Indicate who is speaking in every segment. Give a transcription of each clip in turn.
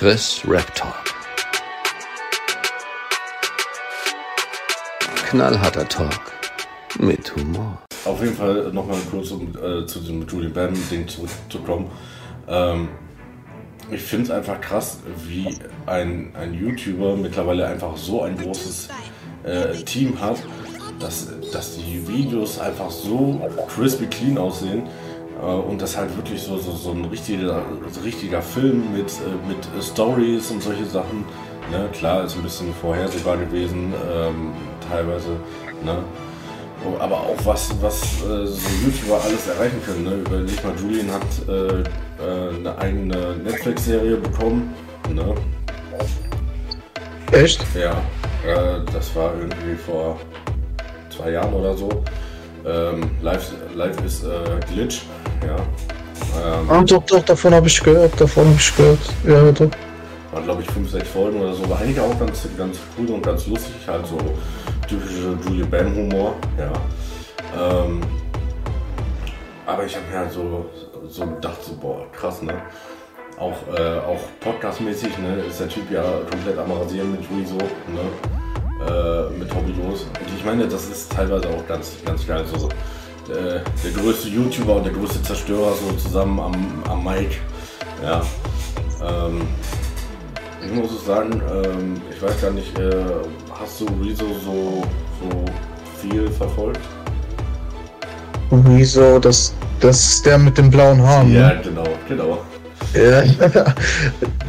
Speaker 1: Chris Rap Talk. Knallharter Talk mit Humor.
Speaker 2: Auf jeden Fall nochmal kurz, um äh, zu diesem Julian Bam-Ding zurückzukommen. Ähm, ich finde es einfach krass, wie ein, ein YouTuber mittlerweile einfach so ein großes äh, Team hat, dass, dass die Videos einfach so crispy clean aussehen und das halt wirklich so, so, so ein richtiger, so richtiger Film mit, äh, mit Stories und solche Sachen. Ne? Klar, ist ein bisschen vorhersehbar gewesen, ähm, teilweise. Ne? Oh, aber auch was, was äh, so YouTuber alles erreichen können. Ne? Überleg mal, Julian hat äh, äh, eine eigene Netflix-Serie bekommen. Ne?
Speaker 3: Echt?
Speaker 2: Ja, äh, das war irgendwie vor zwei Jahren oder so. Ähm, live, live ist äh, Glitch, ja.
Speaker 3: Ähm, ah, doch, doch, davon habe ich gehört, davon habe ich gehört. Ja, doch.
Speaker 2: Waren glaube ich fünf, sechs Folgen oder so. War eigentlich auch ganz, ganz cool und ganz lustig, halt so typische Julian Bam Humor, ja. Ähm, aber ich habe mir halt so, so gedacht, so, boah, krass, ne? Auch, äh, auch podcastmäßig, ne, ist der Typ ja komplett am Rasieren mit Rezo, ne? Äh, mit Hobbylos. Und ich meine, das ist teilweise auch ganz, ganz geil. So, äh, der größte YouTuber und der größte Zerstörer so zusammen am, am Mic. Ja. Ähm, ich muss es sagen, ähm, ich weiß gar nicht, äh, hast du Rezo so, so viel verfolgt?
Speaker 3: Rezo, das, das ist der mit den blauen Haaren.
Speaker 2: Ja, ne? genau, genau.
Speaker 3: Ja,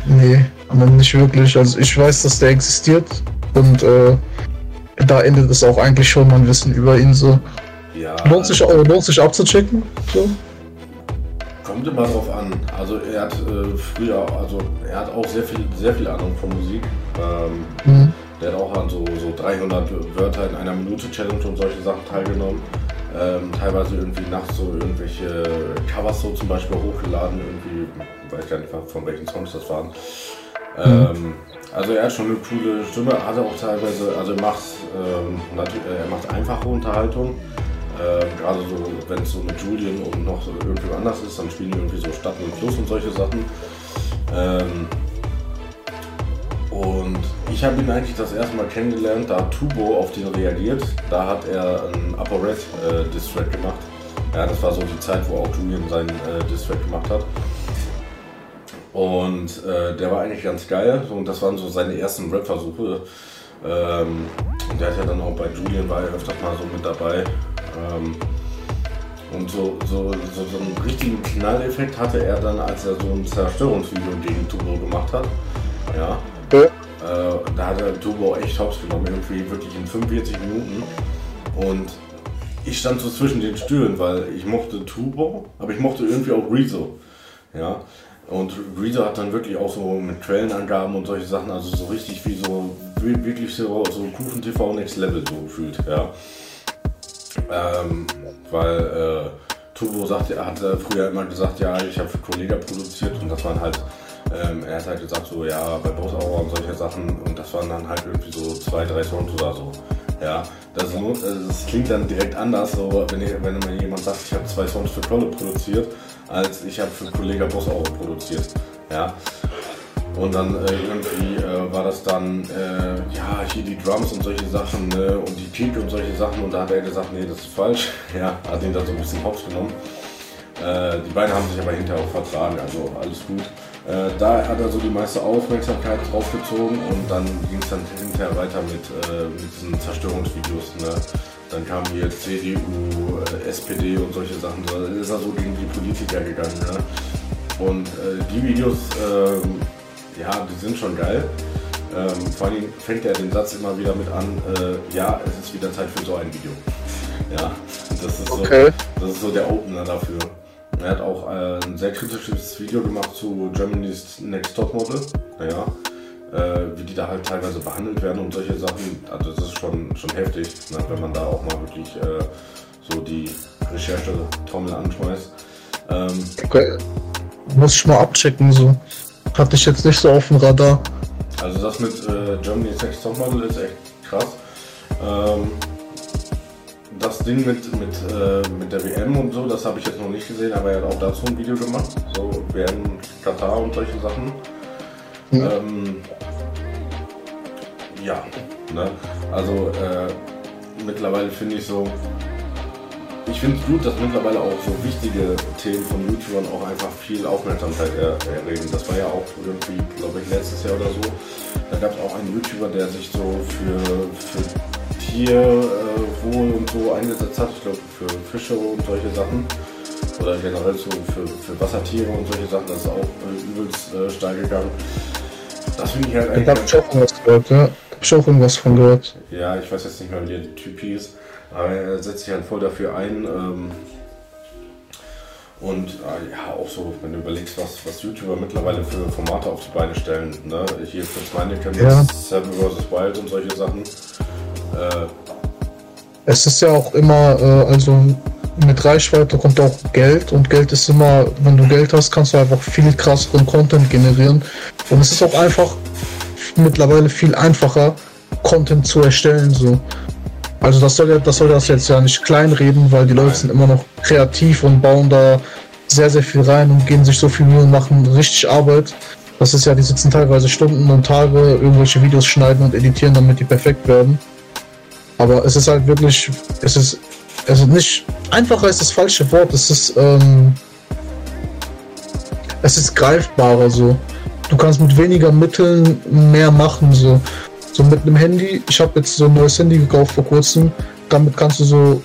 Speaker 3: nee, aber nicht wirklich. Also ich weiß, dass der existiert und äh, da endet es auch eigentlich schon mein Wissen über ihn so. Ja. Lohnt sich, äh, lohnt sich abzuchecken? So?
Speaker 2: Kommt immer drauf an. Also er hat äh, früher, also er hat auch sehr viel, sehr viel Ahnung von Musik. Ähm, mhm. Der hat auch an so, so 300 Wörter in einer Minute Challenge und solche Sachen teilgenommen. Ähm, teilweise irgendwie nachts so irgendwelche Covers so zum Beispiel hochgeladen, irgendwie, weiß gar nicht von welchen Songs das waren. Mhm. Ähm, also er hat schon eine coole Stimme, hat er auch teilweise, also er macht, ähm, er macht einfache Unterhaltung. Äh, Gerade so, wenn es so mit Julian und noch irgendwie anders ist, dann spielen die irgendwie so Stadt und Fluss und solche Sachen. Ähm, und ich habe ihn eigentlich das erste Mal kennengelernt, da hat Tubo auf den reagiert. Da hat er einen Upper Red äh, Distrack gemacht. Ja, das war so die Zeit, wo auch Julian seinen äh, Distrack gemacht hat. Und äh, der war eigentlich ganz geil. Und das waren so seine ersten Rap-Versuche. Ähm, der hat ja dann auch bei Julian war er öfters mal so mit dabei. Ähm, und so, so, so, so einen richtigen Knalleffekt hatte er dann, als er so ein Zerstörungsvideo gegen Turbo gemacht hat. Ja. ja. Äh, da hat er Turbo echt hops genommen, irgendwie wirklich in 45 Minuten. Und ich stand so zwischen den Stühlen, weil ich mochte Turbo, aber ich mochte irgendwie auch Rezo. Ja. Und Rezo hat dann wirklich auch so mit Quellenangaben und solche Sachen, also so richtig wie so, wirklich so, so Kuchen TV Next Level so gefühlt, ja. Ähm, weil äh, Turbo sagt, hat früher immer gesagt, ja, ich habe für Kollega produziert und das waren halt, ähm, er hat halt gesagt, so, ja, bei Boss Hour und solche Sachen und das waren dann halt irgendwie so zwei, drei Songs oder so. Ja, das, also das klingt dann direkt anders, so, wenn, wenn jemand sagt, ich habe zwei Songs für Kolle produziert, als ich habe für Kollega Boss Hour produziert. Ja, und dann äh, irgendwie äh, war das dann, äh, ja, hier die Drums und solche Sachen ne? und die Kick und solche Sachen. Und da hat er gesagt, nee, das ist falsch. Ja, hat ihn dann so ein bisschen hops genommen. Äh, die beiden haben sich aber hinterher auch vertragen, also alles gut. Äh, da hat er so die meiste Aufmerksamkeit draufgezogen und dann ging es dann hinterher weiter mit, äh, mit diesen Zerstörungsvideos. Ne? Dann kamen hier CDU, SPD und solche Sachen. Da ist er so gegen die Politiker gegangen. Ne? Und die Videos ähm, ja, die sind schon geil. Ähm, vor allem fängt er den Satz immer wieder mit an, äh, ja, es ist wieder Zeit für so ein Video. Ja, das ist, okay. so, das ist so der Opener dafür. Er hat auch äh, ein sehr kritisches Video gemacht zu Germany's Next Top Model. Naja, äh, wie die da halt teilweise behandelt werden und solche Sachen. Also das ist schon, schon heftig, ne, wenn man da auch mal wirklich äh, so die Recherche-Trommel anschmeißt. Ähm,
Speaker 3: okay. Muss ich mal abchecken so. Hatte ich jetzt nicht so auf dem Radar.
Speaker 2: Also das mit äh, Germany's Next Topmodel ist echt krass. Ähm, das Ding mit, mit, äh, mit der WM und so, das habe ich jetzt noch nicht gesehen, aber er hat auch dazu ein Video gemacht. So WM Katar und solche Sachen. Mhm. Ähm, ja, ne? Also äh, mittlerweile finde ich so, ich finde es gut, dass mittlerweile auch so wichtige Themen von YouTubern auch einfach viel Aufmerksamkeit er erregen. Das war ja auch irgendwie, glaube ich, letztes Jahr oder so. Da gab es auch einen YouTuber, der sich so für, für Tierwohl äh, und so eingesetzt hat. Ich glaube, für Fische und solche Sachen. Oder generell so für, für Wassertiere und solche Sachen. Das ist auch äh, übelst äh, steil gegangen. Das finde ich halt eigentlich.
Speaker 3: Da habe ich auch irgendwas gehört, ja. Da habe ich auch irgendwas von gehört.
Speaker 2: Ja, ich weiß jetzt nicht mehr, wie der Typ hieß. Aber er setzt sich halt voll dafür ein. Ähm, und äh, ja, auch so, wenn du überlegst, was, was YouTuber mittlerweile für Formate auf die Beine stellen. Ne? Hier für meine kennen ja. Seven vs. Wild und solche Sachen. Äh,
Speaker 3: es ist ja auch immer, äh, also mit Reichweite kommt auch Geld und Geld ist immer, wenn du Geld hast, kannst du einfach viel krasseren Content generieren. Und es ist auch einfach mittlerweile viel einfacher, Content zu erstellen. So. Also das soll ja, das soll das jetzt ja nicht kleinreden, weil die Leute sind immer noch kreativ und bauen da sehr, sehr viel rein und gehen sich so viel Mühe und machen richtig Arbeit. Das ist ja, die sitzen teilweise Stunden und Tage, irgendwelche Videos schneiden und editieren, damit die perfekt werden. Aber es ist halt wirklich, es ist, es ist nicht, einfacher ist das falsche Wort, es ist, ähm, es ist greifbarer so. Du kannst mit weniger Mitteln mehr machen so. So mit einem Handy, ich habe jetzt so ein neues Handy gekauft vor kurzem, damit kannst du so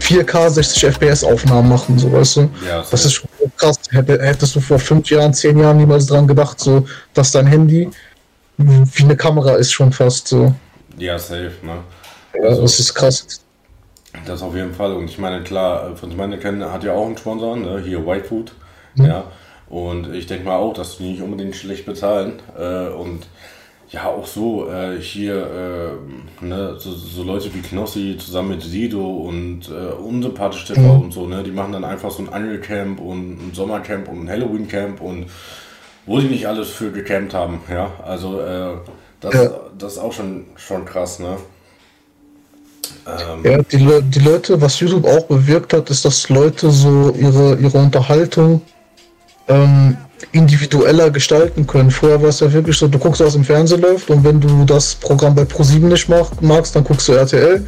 Speaker 3: 4K 60 FPS Aufnahmen machen, so weißt du. Ja, das ist schon krass. Hättest du vor fünf Jahren, zehn Jahren niemals dran gedacht, so, dass dein Handy wie eine Kamera ist schon fast so.
Speaker 2: Ja, safe, ne?
Speaker 3: Ja, also, das ist krass.
Speaker 2: Das auf jeden Fall. Und ich meine, klar, von meine kennen hat ja auch einen Sponsor, ne? hier Whitefood. Mhm. Ja. Und ich denke mal auch, dass die nicht unbedingt schlecht bezahlen. Äh, und ja, auch so, äh, hier, äh, ne, so, so, Leute wie Knossi zusammen mit Sido und äh, unsympathisch TV mhm. und so, ne, die machen dann einfach so ein Angelcamp und ein Sommercamp und ein Halloween-Camp und wo die nicht alles für gecampt haben, ja, also äh, das, ja. das ist auch schon, schon krass, ne.
Speaker 3: Ähm, ja, die, Le die Leute, was YouTube auch bewirkt hat, ist, dass Leute so ihre, ihre Unterhaltung ähm, individueller gestalten können. Vorher war es ja wirklich so, du guckst, was im Fernsehen läuft und wenn du das Programm bei Pro7 nicht magst, dann guckst du RTL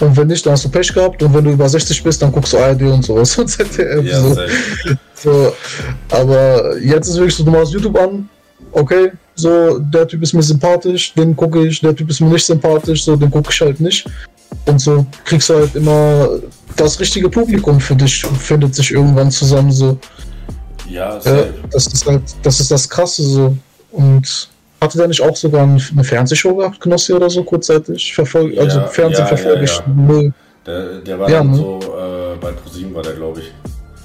Speaker 3: und wenn nicht, dann hast du Pech gehabt und wenn du über 60 bist, dann guckst du ARD und sowas und ZDF. Ja, so. so. Aber jetzt ist wirklich so, du machst YouTube an, okay, so, der Typ ist mir sympathisch, den gucke ich, der Typ ist mir nicht sympathisch, so, den gucke ich halt nicht. Und so kriegst du halt immer das richtige Publikum für dich, findet sich irgendwann zusammen so.
Speaker 2: Ja, ja
Speaker 3: das ist halt, das ist das Krasse so. Und hatte der nicht auch sogar eine Fernsehshow gehabt, Knossi oder so kurzzeitig? Verfolg, ja, also Fernsehen ja, verfolge ich
Speaker 2: null. Der, der war ja, dann ne? so äh, bei ProSieben war der, glaube ich.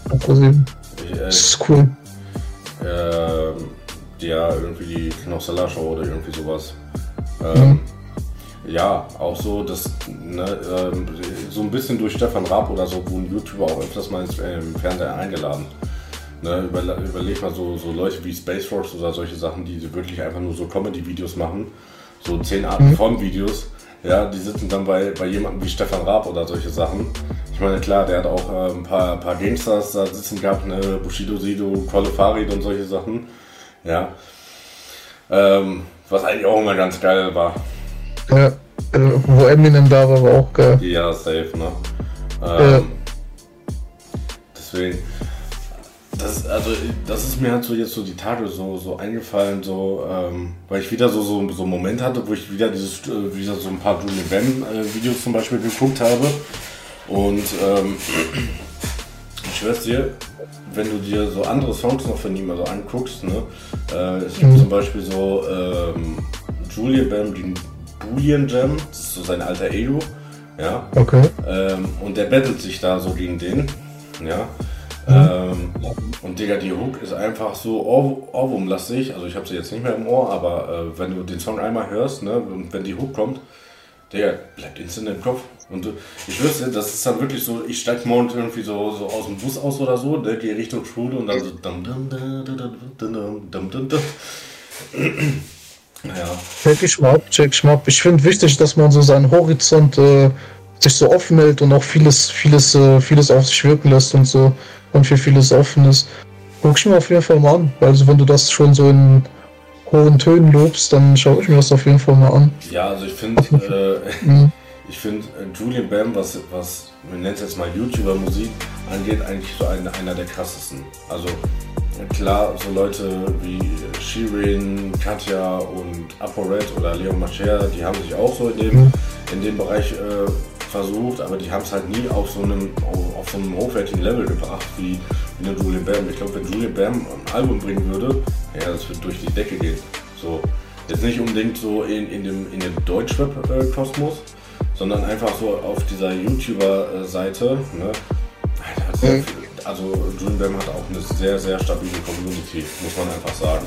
Speaker 3: Bei ProSieben. Äh, das ist cool.
Speaker 2: Äh, ja, irgendwie die Knossella Show oder irgendwie sowas. Ähm, mhm. Ja, auch so, dass ne, ähm, so ein bisschen durch Stefan Raab oder so wurden YouTuber auch öfters mal ins, äh, im Fernseher eingeladen. Ne, überleg mal so, so Leute wie Space Rocks oder solche Sachen, die wirklich einfach nur so Comedy-Videos machen, so zehn Arten mhm. von Videos. Ja, die sitzen dann bei, bei jemandem wie Stefan Raab oder solche Sachen. Ich meine, klar, der hat auch äh, ein paar, paar Gangsters da sitzen gehabt, ne, Bushido Sido, Qualle Farid und solche Sachen. Ja. Ähm, was eigentlich auch immer ganz geil war.
Speaker 3: Ja, äh, wo Eminem da war, war auch geil.
Speaker 2: Ja, safe, ne? Ähm, ja. Deswegen, das, also, das ist mir halt so jetzt so die Tage so, so eingefallen, so, ähm, weil ich wieder so, so, so einen Moment hatte, wo ich wieder dieses, äh, wieder so ein paar Julian Bam äh, Videos zum Beispiel geguckt habe. Und ähm, ich schwör's dir, wenn du dir so andere Songs noch von ihm also anguckst, ne, äh, es gibt mhm. zum Beispiel so ähm, Julian Bam, den Boolean Jam, das ist so sein alter Ego, ja.
Speaker 3: Okay.
Speaker 2: Ähm, und der bettelt sich da so gegen den, ja. Ähm, und Digga, die Hook ist einfach so Ohrwurmlastig. Also ich habe sie jetzt nicht mehr im Ohr, aber äh, wenn du den Song einmal hörst, ne, und wenn die Hook kommt, Digga, bleibt instant im Kopf. Und ich wüsste, das ist dann wirklich so, ich steig morgen irgendwie so, so aus dem Bus aus oder so, ne, gehe Richtung Schule und dann so dum dum dum dum dum dum dum.
Speaker 3: Check ich mal ab, check ich mal ab. Ich finde wichtig, dass man so seinen Horizont äh, sich so offen hält und auch vieles, vieles, äh, vieles auf sich wirken lässt und so und für vieles offen ist. Guck ich mir auf jeden Fall mal an. Also wenn du das schon so in hohen Tönen lobst, dann schaue ich mir das auf jeden Fall mal an.
Speaker 2: Ja, also ich finde, äh, mhm. ich finde äh, Julian Bam, was, was man nennt es jetzt mal YouTuber-Musik angeht, eigentlich so ein, einer der krassesten. Also klar, so Leute wie Shirin, Katja und ApoRed oder Leon Macher, die haben sich auch so in dem, mhm. in dem Bereich äh, versucht, aber die haben es halt nie auf so einem, auf so einem hochwertigen Level gebracht wie, wie eine Julian Bam. Ich glaube, wenn Julian Bam ein Album bringen würde, ja, das wird durch die Decke gehen. So. Jetzt nicht unbedingt so in, in dem, in dem Deutschrap-Kosmos, sondern einfach so auf dieser YouTuber-Seite. Ne? Mhm. Also Julian Bam hat auch eine sehr, sehr stabile Community, muss man einfach sagen.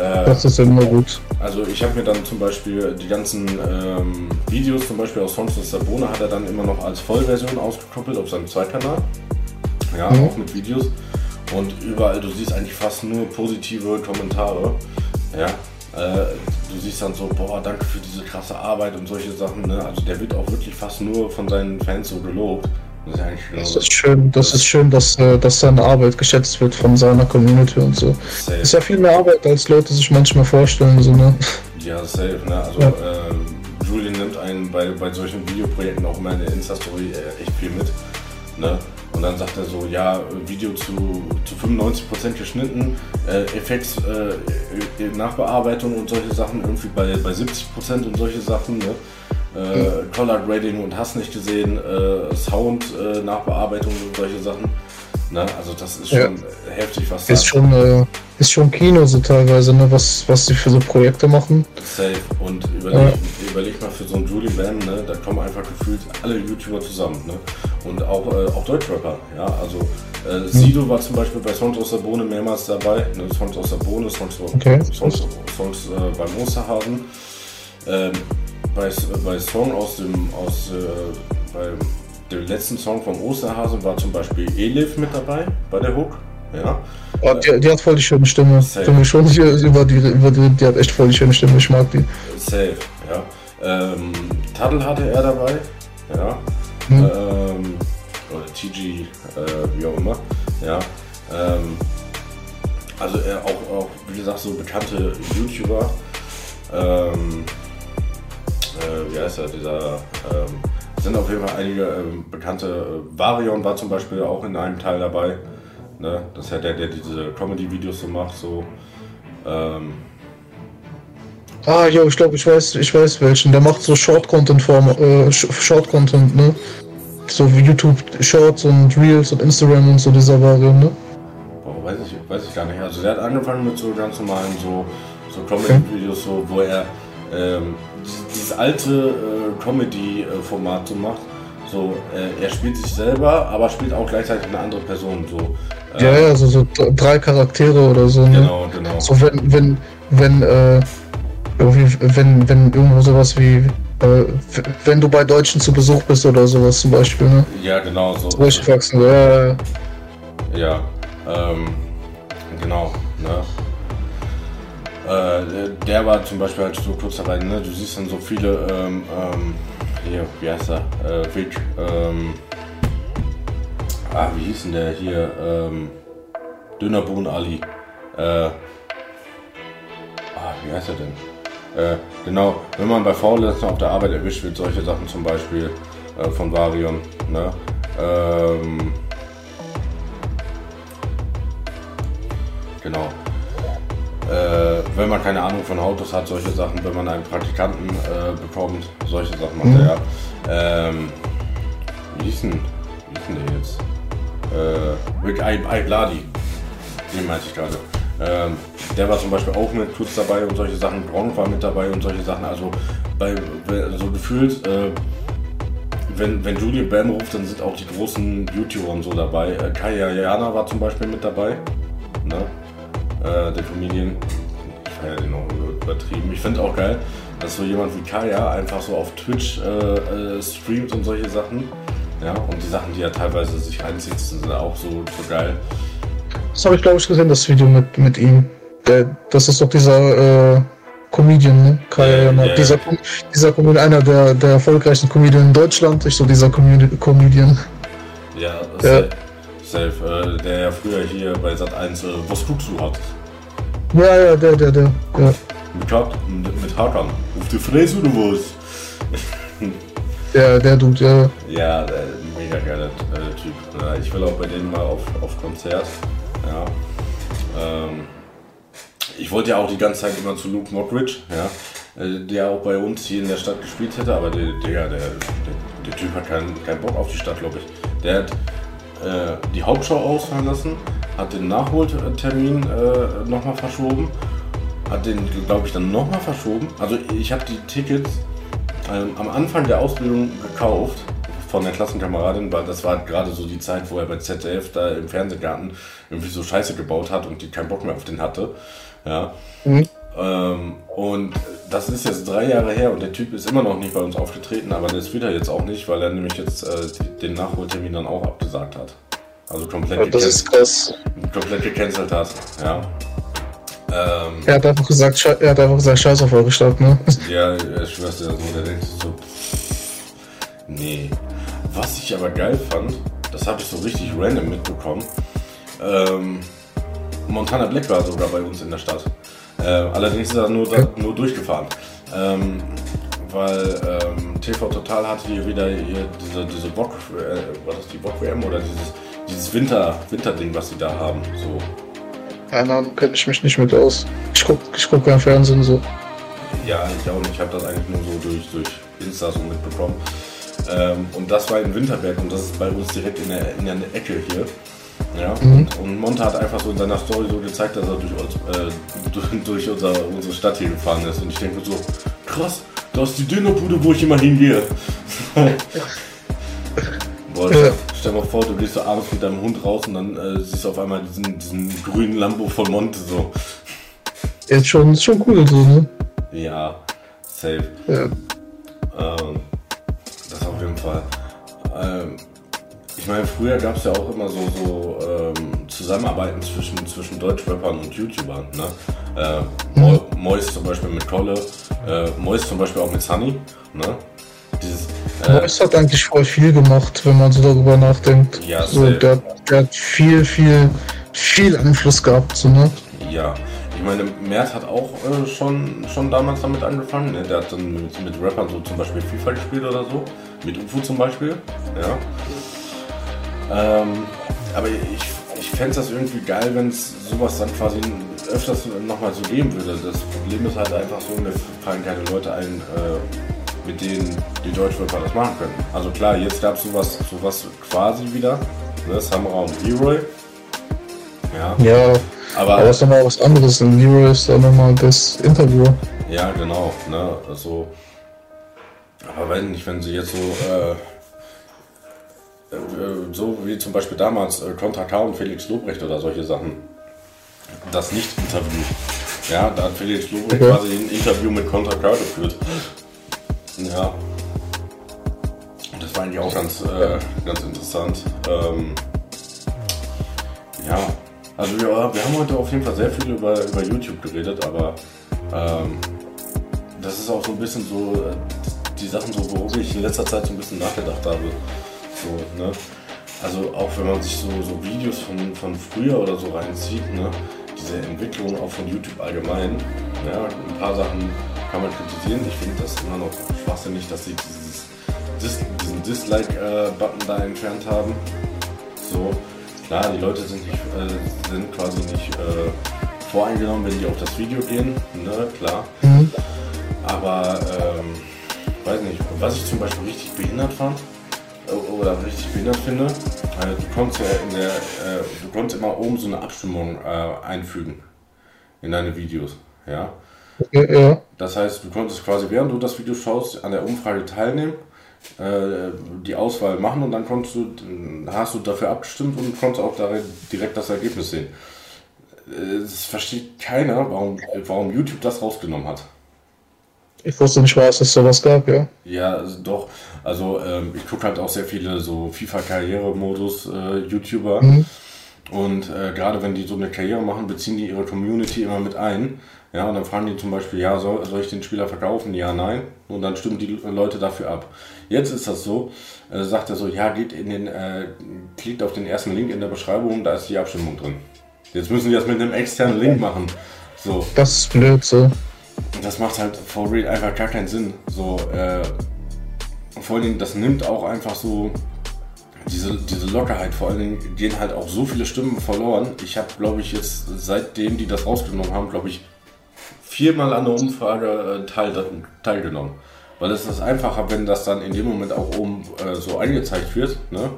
Speaker 3: Äh, das ist immer gut.
Speaker 2: Also ich habe mir dann zum Beispiel die ganzen ähm, Videos, zum Beispiel aus Songs aus der Bohne, hat er dann immer noch als Vollversion ausgekoppelt auf seinem Zweitkanal. Ja, mhm. auch mit Videos. Und überall, du siehst eigentlich fast nur positive Kommentare. Ja, äh, du siehst dann so, boah, danke für diese krasse Arbeit und solche Sachen. Ne? Also der wird auch wirklich fast nur von seinen Fans so gelobt.
Speaker 3: Das ist, eigentlich das ist schön, das ist schön, dass, äh, dass seine Arbeit geschätzt wird von seiner Community und so. Safe. Ist ja viel mehr Arbeit, als Leute sich manchmal vorstellen. So, ne?
Speaker 2: Ja, safe. Ne? Also ja. äh, Julian nimmt einen bei, bei solchen Videoprojekten auch immer in der Insta-Story äh, echt viel mit. Ne? Und dann sagt er so, ja, Video zu, zu 95% geschnitten, äh, Effekts, äh, Nachbearbeitung und solche Sachen irgendwie bei, bei 70% und solche Sachen. Ne? Äh, Color Grading und hast nicht gesehen, äh, Sound äh, Nachbearbeitung und solche Sachen. Ne? Also das ist schon ja. heftig, was
Speaker 3: ist schon äh, ist schon Kino so teilweise, ne? was, was sie für so Projekte machen.
Speaker 2: Safe. Und überleg, ja. überleg mal für so einen Julie Bam, ne? da kommen einfach gefühlt alle YouTuber zusammen. Ne? Und auch, äh, auch Deutschrapper. Ja? Also äh, Sido war zum Beispiel bei Songs aus der Bohne mehrmals dabei. Ne? Songs aus der Bohne, Songs,
Speaker 3: okay.
Speaker 2: Songs, Songs äh, beim Osterhasen. Ähm, bei, bei Song aus dem, aus, äh, bei dem letzten Song vom Osterhasen war zum Beispiel Elif mit dabei, bei der Hook. Ja.
Speaker 3: Oh, die, die, hat voll die schöne Stimme. Safe. Ich schon über die, über die, die hat echt voll die schöne Stimme, ich mag die.
Speaker 2: Safe, ja. Ähm, Taddle hatte er dabei, ja. Hm. Ähm, oder TG, äh, wie auch immer, ja. Ähm, also er auch, auch, wie gesagt, so bekannte YouTuber. Ähm, äh, wie heißt er, dieser, ähm, sind auf jeden Fall einige ähm, bekannte, äh, Varion war zum Beispiel auch in einem Teil dabei. Ne? Das ist ja der, der diese Comedy-Videos so macht, so. Ähm,
Speaker 3: Ah, ja, ich glaube, ich weiß, ich weiß welchen. Der macht so Short-Content-Form, äh, Short-Content, ne? So wie YouTube Shorts und Reels und Instagram und so dieser Variante, ne?
Speaker 2: Boah, weiß ich, weiß ich gar nicht. Also der hat angefangen mit so ganz normalen so, so Comedy-Videos, so, wo er ähm, dieses alte äh, Comedy-Format so macht. So, äh, er spielt sich selber, aber spielt auch gleichzeitig eine andere Person. So,
Speaker 3: äh, ja, ja, so, so drei Charaktere oder so.
Speaker 2: Ne? Genau, genau.
Speaker 3: So wenn, wenn, wenn, äh, wenn, wenn irgendwo sowas wie äh, wenn du bei Deutschen zu Besuch bist oder sowas zum Beispiel, ne?
Speaker 2: Ja, genau so.
Speaker 3: Durchwachsen, ja.
Speaker 2: Ja, ähm, genau, ne? Äh, der war zum Beispiel halt so kurz dabei, ne? Du siehst dann so viele, ähm, ähm, hier, wie heißt er? Äh, Vic, ähm, ah, wie hieß denn der hier? Ähm, Dönerbohnen Ali. Äh, ah, wie heißt er denn? Äh, genau, wenn man bei Vorletzten auf der Arbeit erwischt wird, solche Sachen zum Beispiel äh, von Varion, ne? Ähm, genau äh, wenn man keine Ahnung von Autos hat, solche Sachen, wenn man einen Praktikanten äh, bekommt, solche Sachen macht mhm. er. Ähm, wie hieß denn, wie hieß denn der jetzt? Äh, Rick Aibladi, den meinte ich gerade. Ähm, der war zum Beispiel auch mit kurz dabei und solche Sachen. Gronk war mit dabei und solche Sachen. Also, bei, so gefühlt, äh, wenn, wenn Julian Bam ruft, dann sind auch die großen YouTuber und so dabei. Äh, Kaya Jana war zum Beispiel mit dabei. Ne? Äh, der Comedian. Ich feiere den auch übertrieben. Ich finde auch geil, dass so jemand wie Kaya einfach so auf Twitch äh, äh, streamt und solche Sachen. Ja, und die Sachen, die er teilweise sich einzieht, sind auch so, so geil.
Speaker 3: Das habe ich, glaube ich, gesehen, das Video mit, mit ihm. Der, das ist doch dieser äh, Comedian, ne? Kaya yeah, yeah. Dieser, dieser Comedian, einer der, der erfolgreichsten Comedian in Deutschland, ist so dieser Comedian.
Speaker 2: Ja, das ja. Safe, äh, der ja früher hier bei Sat 1 äh, Was guckst du hat.
Speaker 3: Ja, ja, der, der, der. Ja.
Speaker 2: Mit, Hak mit, mit Hakan. Auf die Fresse oder was?
Speaker 3: ja, der Dude, ja.
Speaker 2: Ja, der, mega geiler äh, Typ. Ja, ich will auch bei denen mal auf, auf Konzert. Ja. Ähm, ich wollte ja auch die ganze Zeit immer zu Luke Mockridge, ja, äh, der auch bei uns hier in der Stadt gespielt hätte, aber der, der, der, der Typ hat keinen, keinen Bock auf die Stadt, glaube ich. Der hat äh, die Hauptschau ausfallen lassen, hat den Nachholtermin äh, nochmal verschoben, hat den, glaube ich, dann nochmal verschoben. Also ich habe die Tickets ähm, am Anfang der Ausbildung gekauft von der Klassenkameradin, weil das war gerade so die Zeit, wo er bei ZDF da im Fernsehgarten irgendwie so Scheiße gebaut hat und die keinen Bock mehr auf den hatte. Ja. Mhm. Ähm, und das ist jetzt drei Jahre her und der Typ ist immer noch nicht bei uns aufgetreten, aber das wird er jetzt auch nicht, weil er nämlich jetzt äh, den Nachholtermin dann auch abgesagt hat. Also komplett,
Speaker 3: ja, das ist krass.
Speaker 2: komplett gecancelt hat. Ja.
Speaker 3: Ähm, er, hat einfach gesagt, er hat einfach gesagt, Scheiß auf eure Stadt, ne?
Speaker 2: Ja, ich schwör's dir, also, der denkt so, nee. Was ich aber geil fand, das habe ich so richtig random mitbekommen. Ähm, Montana Black war sogar bei uns in der Stadt. Äh, allerdings ist er nur, da, nur durchgefahren. Ähm, weil ähm, TV Total hatte hier wieder hier diese, diese Bock, äh, war das die Bock WM oder dieses, dieses Winter, Winterding, was sie da haben. So.
Speaker 3: Keine Ahnung, kenne ich mich nicht mit aus. Ich gucke ich guck kein Fernsehen so.
Speaker 2: Ja, ich auch nicht. Ich habe das eigentlich nur so durch, durch Insta so mitbekommen. Ähm, und das war in Winterberg und das ist bei uns direkt in der, in der Ecke hier. Ja, mhm. und, und Monta hat einfach so in seiner Story so gezeigt, dass er durch, uns, äh, durch, durch unser, unsere Stadt hier gefahren ist. Und ich denke so, krass, da ist die Dönerbude, wo ich immer hingehe. Boah, ja. stell dir mal vor, du gehst so abends mit deinem Hund raus und dann äh, siehst du auf einmal diesen, diesen grünen Lambo von Monte so.
Speaker 3: Ist schon, ist schon cool so, ne?
Speaker 2: Ja, safe. Ja. Ähm, das auf jeden Fall. Ähm, ich meine, früher gab es ja auch immer so, so ähm, Zusammenarbeiten zwischen, zwischen Deutschrappern und YouTubern. Ne? Äh, mhm. Mois zum Beispiel mit Kolle, äh, Mois zum Beispiel auch mit Sunny. Ne?
Speaker 3: Dieses, äh, Mois hat eigentlich voll viel gemacht, wenn man so darüber nachdenkt. Ja, so, der, der, hat viel, viel, viel Einfluss gehabt. So, ne?
Speaker 2: Ja, ich meine, Mert hat auch äh, schon, schon damals damit angefangen. Ne? Der hat dann mit, mit Rappern so zum Beispiel FIFA gespielt oder so. Mit UFO zum Beispiel. Ja. Ähm, aber ich, ich fände das irgendwie geil, wenn es sowas dann quasi öfters nochmal so geben würde. Das Problem ist halt einfach so, mir fallen keine Leute ein, äh, mit denen die Deutschrapper das machen können. Also klar, jetzt gab es sowas, sowas quasi wieder. Ne? Samra und Leroy.
Speaker 3: Ja. Ja, aber, aber ist nochmal was anderes. Leroy ist dann nochmal das Interview.
Speaker 2: Ja, genau. Ne? Also, aber wenn nicht, wenn sie jetzt so. Äh, so wie zum Beispiel damals äh, Contra K und Felix Lobrecht oder solche Sachen. Das Nicht-Interview. Ja, da hat Felix Lobrecht okay. quasi ein Interview mit Contra K geführt. Ja. Das war eigentlich auch ganz, äh, ganz interessant. Ähm, ja, also wir, wir haben heute auf jeden Fall sehr viel über, über YouTube geredet, aber ähm, das ist auch so ein bisschen so äh, die Sachen, so, worüber ich in letzter Zeit so ein bisschen nachgedacht habe. So, ne? Also auch wenn man sich so, so Videos von, von früher oder so reinzieht, ne? diese Entwicklung auch von YouTube allgemein, ja, ein paar Sachen kann man kritisieren. Ich finde das immer noch schwachsinnig, dass sie dieses, Dis, diesen Dislike-Button da entfernt haben. So, klar, die Leute sind, nicht, äh, sind quasi nicht äh, voreingenommen, wenn die auf das Video gehen, ne, klar. Mhm. Aber, ähm, weiß nicht, was ich zum Beispiel richtig behindert fand, oder richtig behindert finde, äh, du konntest ja in der, äh, du konntest immer oben so eine Abstimmung äh, einfügen in deine Videos, ja? ja? Das heißt, du konntest quasi, während du das Video schaust, an der Umfrage teilnehmen, äh, die Auswahl machen und dann konntest du, hast du dafür abgestimmt und konntest auch direkt das Ergebnis sehen. Es versteht keiner, warum, warum YouTube das rausgenommen hat.
Speaker 3: Ich wusste nicht, was es sowas gab, ja.
Speaker 2: Ja, also doch. Also ähm, ich gucke halt auch sehr viele so FIFA-Karriere-Modus-YouTuber. Äh, mhm. Und äh, gerade wenn die so eine Karriere machen, beziehen die ihre Community immer mit ein. Ja, und dann fragen die zum Beispiel, ja, soll, soll ich den Spieler verkaufen? Ja, nein. Und dann stimmen die Leute dafür ab. Jetzt ist das so, äh, sagt er so, ja, geht in den, äh, klickt auf den ersten Link in der Beschreibung, da ist die Abstimmung drin. Jetzt müssen die das mit einem externen Link machen.
Speaker 3: So. Das ist blöd, so.
Speaker 2: Das macht halt for real einfach gar keinen Sinn. So, äh, vor allen Dingen, das nimmt auch einfach so diese, diese Lockerheit, vor allen Dingen gehen halt auch so viele Stimmen verloren. Ich habe, glaube ich, jetzt seitdem die das rausgenommen haben, glaube ich, viermal an der Umfrage äh, teil, teilgenommen. Weil es ist einfacher, wenn das dann in dem Moment auch oben äh, so angezeigt wird. Ne?